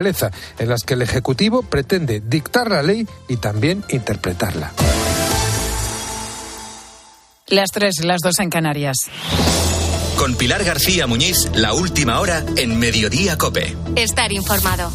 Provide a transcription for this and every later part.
en las que el Ejecutivo pretende dictar la ley y también interpretarla. Las tres, las dos en Canarias. Con Pilar García Muñiz, la última hora en Mediodía Cope. Estar informado.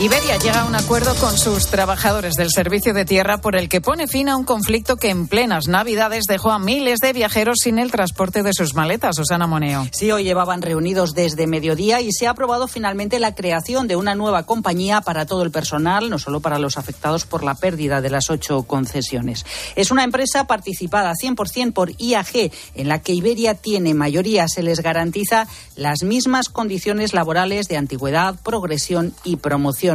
Iberia llega a un acuerdo con sus trabajadores del servicio de tierra por el que pone fin a un conflicto que en plenas Navidades dejó a miles de viajeros sin el transporte de sus maletas. Susana Moneo. Sí, hoy llevaban reunidos desde mediodía y se ha aprobado finalmente la creación de una nueva compañía para todo el personal, no solo para los afectados por la pérdida de las ocho concesiones. Es una empresa participada 100% por IAG, en la que Iberia tiene mayoría. Se les garantiza las mismas condiciones laborales de antigüedad, progresión y promoción.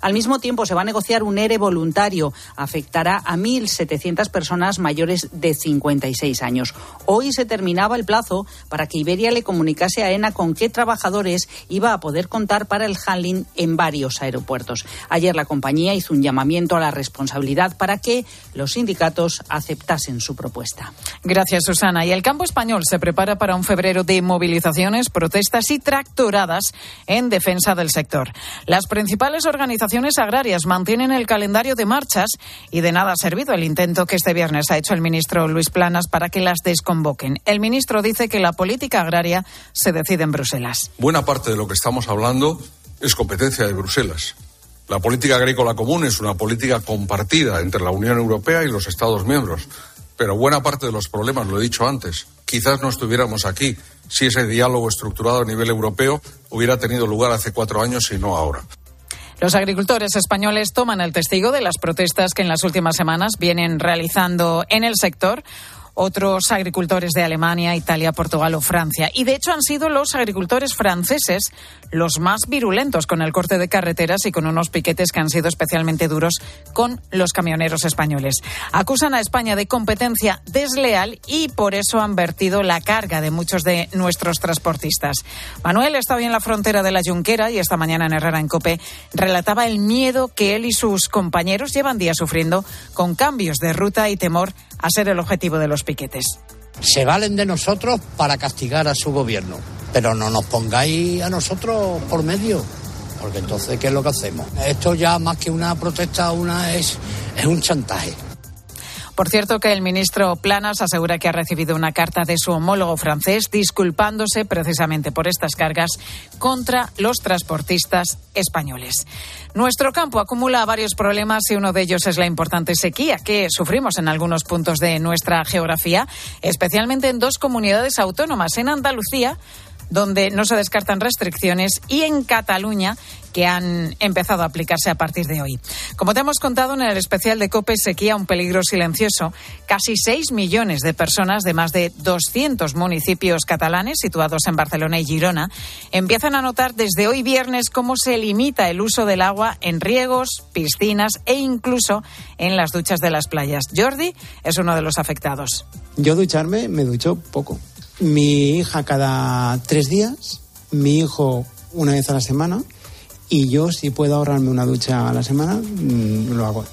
Al mismo tiempo, se va a negociar un ERE voluntario. Afectará a 1.700 personas mayores de 56 años. Hoy se terminaba el plazo para que Iberia le comunicase a ENA con qué trabajadores iba a poder contar para el handling en varios aeropuertos. Ayer la compañía hizo un llamamiento a la responsabilidad para que los sindicatos aceptasen su propuesta. Gracias, Susana. Y el campo español se prepara para un febrero de movilizaciones, protestas y tractoradas en defensa del sector. Las principales organizaciones agrarias mantienen el calendario de marchas y de nada ha servido el intento que este viernes ha hecho el ministro Luis Planas para que las desconvoquen. El ministro dice que la política agraria se decide en Bruselas. Buena parte de lo que estamos hablando es competencia de Bruselas. La política agrícola común es una política compartida entre la Unión Europea y los Estados miembros. Pero buena parte de los problemas, lo he dicho antes, quizás no estuviéramos aquí si ese diálogo estructurado a nivel europeo hubiera tenido lugar hace cuatro años y no ahora. Los agricultores españoles toman el testigo de las protestas que en las últimas semanas vienen realizando en el sector otros agricultores de Alemania, Italia, Portugal o Francia. Y de hecho han sido los agricultores franceses los más virulentos con el corte de carreteras y con unos piquetes que han sido especialmente duros con los camioneros españoles. Acusan a España de competencia desleal y por eso han vertido la carga de muchos de nuestros transportistas. Manuel está hoy en la frontera de la Junquera y esta mañana en Herrera en Cope relataba el miedo que él y sus compañeros llevan días sufriendo con cambios de ruta y temor a ser el objetivo de los piquetes. Se valen de nosotros para castigar a su gobierno, pero no nos pongáis a nosotros por medio, porque entonces, ¿qué es lo que hacemos? Esto ya más que una protesta, una es, es un chantaje. Por cierto, que el ministro Planas asegura que ha recibido una carta de su homólogo francés disculpándose precisamente por estas cargas contra los transportistas españoles. Nuestro campo acumula varios problemas y uno de ellos es la importante sequía que sufrimos en algunos puntos de nuestra geografía, especialmente en dos comunidades autónomas, en Andalucía donde no se descartan restricciones, y en Cataluña, que han empezado a aplicarse a partir de hoy. Como te hemos contado en el especial de COPE Sequía, un peligro silencioso, casi 6 millones de personas de más de 200 municipios catalanes situados en Barcelona y Girona empiezan a notar desde hoy viernes cómo se limita el uso del agua en riegos, piscinas e incluso en las duchas de las playas. Jordi es uno de los afectados. Yo ducharme me ducho poco mi hija cada tres días, mi hijo una vez a la semana y yo si puedo ahorrarme una ducha a la semana, mm, lo hago.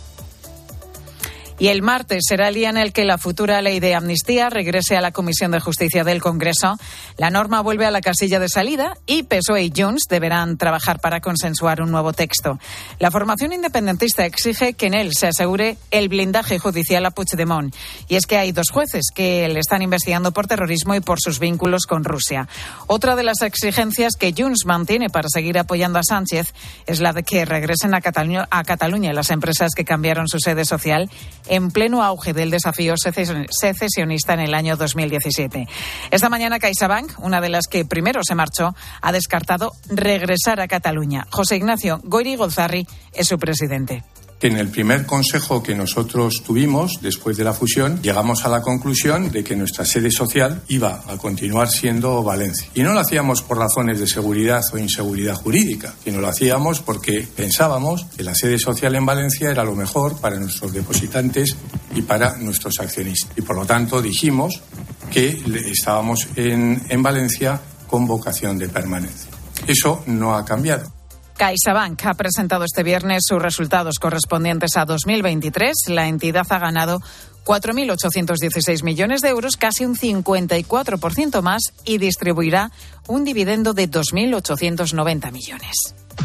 Y el martes será el día en el que la futura ley de amnistía regrese a la Comisión de Justicia del Congreso. La norma vuelve a la casilla de salida y PSOE y Junts deberán trabajar para consensuar un nuevo texto. La formación independentista exige que en él se asegure el blindaje judicial a Puigdemont. Y es que hay dos jueces que le están investigando por terrorismo y por sus vínculos con Rusia. Otra de las exigencias que Junts mantiene para seguir apoyando a Sánchez es la de que regresen a a Cataluña las empresas que cambiaron su sede social en pleno auge del desafío secesionista en el año 2017. Esta mañana CaixaBank, una de las que primero se marchó, ha descartado regresar a Cataluña. José Ignacio Goiri Golzarri es su presidente que en el primer consejo que nosotros tuvimos después de la fusión llegamos a la conclusión de que nuestra sede social iba a continuar siendo Valencia. Y no lo hacíamos por razones de seguridad o inseguridad jurídica, sino lo hacíamos porque pensábamos que la sede social en Valencia era lo mejor para nuestros depositantes y para nuestros accionistas. Y por lo tanto dijimos que estábamos en, en Valencia con vocación de permanencia. Eso no ha cambiado. CaixaBank ha presentado este viernes sus resultados correspondientes a 2023. La entidad ha ganado 4.816 millones de euros, casi un 54% más, y distribuirá un dividendo de 2.890 millones.